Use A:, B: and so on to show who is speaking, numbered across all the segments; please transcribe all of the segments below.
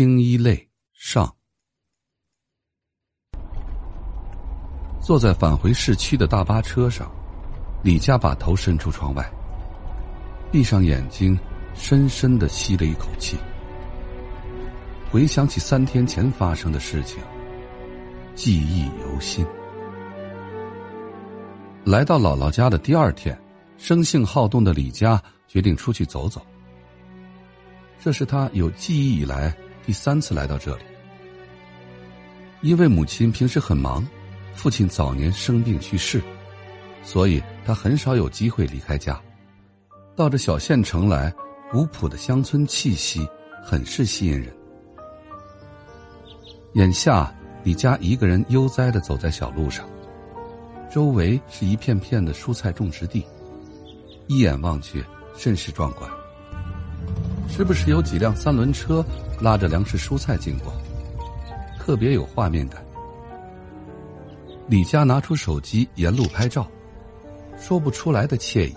A: 青衣泪上。坐在返回市区的大巴车上，李佳把头伸出窗外，闭上眼睛，深深的吸了一口气，回想起三天前发生的事情，记忆犹新。来到姥姥家的第二天，生性好动的李佳决定出去走走。这是他有记忆以来第三次来到这里，因为母亲平时很忙。父亲早年生病去世，所以他很少有机会离开家。到这小县城来，古朴的乡村气息很是吸引人。眼下，李家一个人悠哉的走在小路上，周围是一片片的蔬菜种植地，一眼望去甚是壮观。时不时有几辆三轮车拉着粮食蔬菜经过，特别有画面感。李佳拿出手机沿路拍照，说不出来的惬意。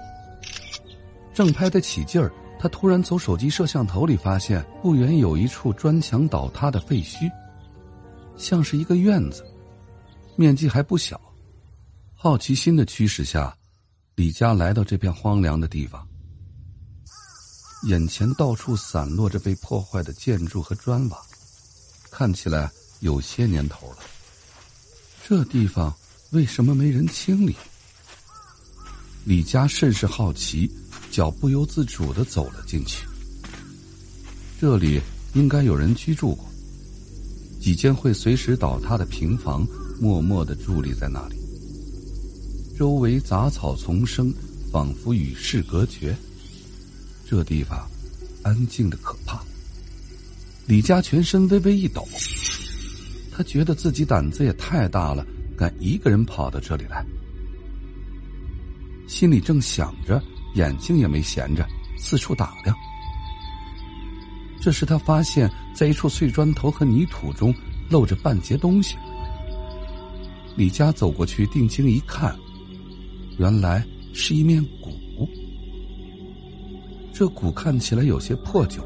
A: 正拍得起劲儿，他突然从手机摄像头里发现，不远有一处砖墙倒塌的废墟，像是一个院子，面积还不小。好奇心的驱使下，李佳来到这片荒凉的地方，眼前到处散落着被破坏的建筑和砖瓦，看起来有些年头了。这地方为什么没人清理？李佳甚是好奇，脚不由自主的走了进去。这里应该有人居住过，几间会随时倒塌的平房默默的伫立在那里，周围杂草丛生，仿佛与世隔绝。这地方安静的可怕。李佳全身微微一抖。他觉得自己胆子也太大了，敢一个人跑到这里来。心里正想着，眼睛也没闲着，四处打量。这时他发现，在一处碎砖头和泥土中露着半截东西。李佳走过去，定睛一看，原来是一面鼓。这鼓看起来有些破旧，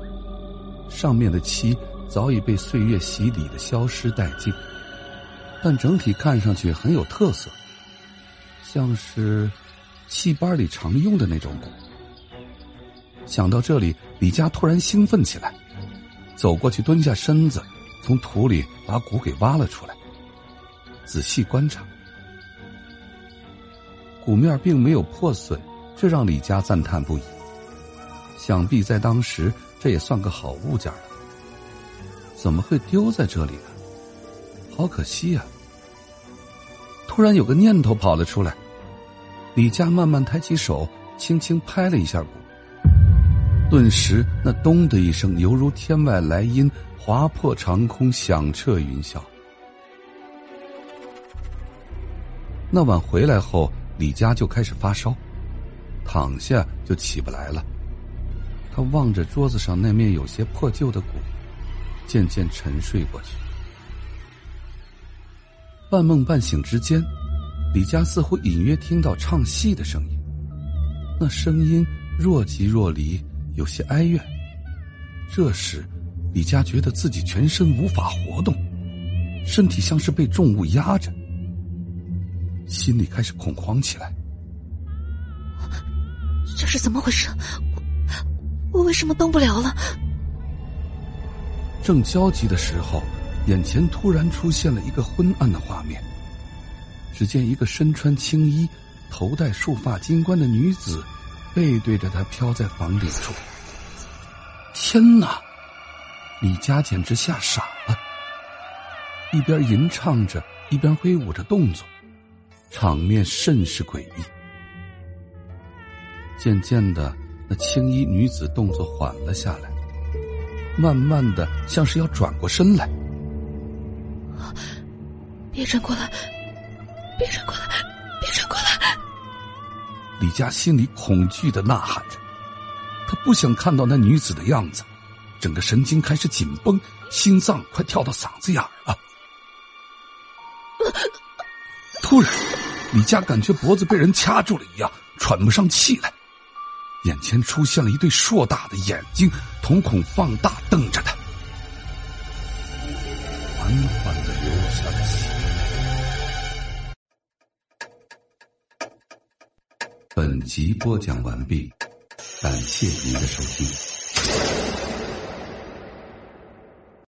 A: 上面的漆。早已被岁月洗礼的消失殆尽，但整体看上去很有特色，像是戏班里常用的那种鼓。想到这里，李佳突然兴奋起来，走过去蹲下身子，从土里把鼓给挖了出来，仔细观察，鼓面并没有破损，这让李佳赞叹不已。想必在当时，这也算个好物件了。怎么会丢在这里呢？好可惜呀！突然有个念头跑了出来，李佳慢慢抬起手，轻轻拍了一下鼓，顿时那“咚”的一声，犹如天外来音，划破长空，响彻云霄。那晚回来后，李佳就开始发烧，躺下就起不来了。他望着桌子上那面有些破旧的鼓。渐渐沉睡过去，半梦半醒之间，李佳似乎隐约听到唱戏的声音，那声音若即若离，有些哀怨。这时，李佳觉得自己全身无法活动，身体像是被重物压着，心里开始恐慌起来。
B: 这是怎么回事？我为什么动不了了？
A: 正焦急的时候，眼前突然出现了一个昏暗的画面。只见一个身穿青衣、头戴束发金冠的女子，背对着他飘在房顶处。天哪！李佳简直吓傻了，一边吟唱着，一边挥舞着动作，场面甚是诡异。渐渐的，那青衣女子动作缓了下来。慢慢的，像是要转过身来。
B: 别转过来！别转过来！别转过来！
A: 李佳心里恐惧的呐喊着，他不想看到那女子的样子，整个神经开始紧绷，心脏快跳到嗓子眼儿了。突然，李佳感觉脖子被人掐住了一样，喘不上气来。眼前出现了一对硕大的眼睛瞳孔放大瞪着他。缓缓的流下了血本集播讲完毕感谢您的收听。